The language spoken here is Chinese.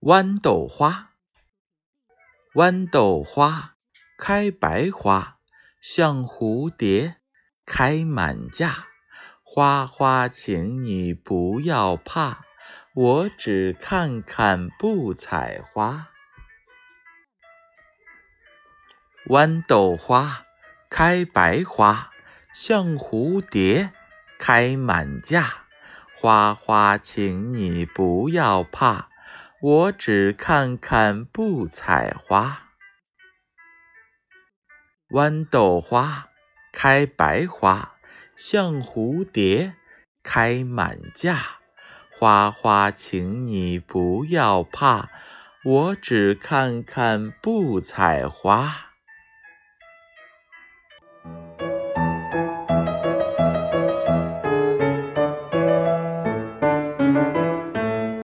豌豆花，豌豆花开白花，像蝴蝶开满架。花花，请你不要怕，我只看看不采花。豌豆花开白花，像蝴蝶开满架。花花，请你不要怕。我只看看不采花，豌豆花开白花，像蝴蝶开满架。花花，请你不要怕，我只看看不采花。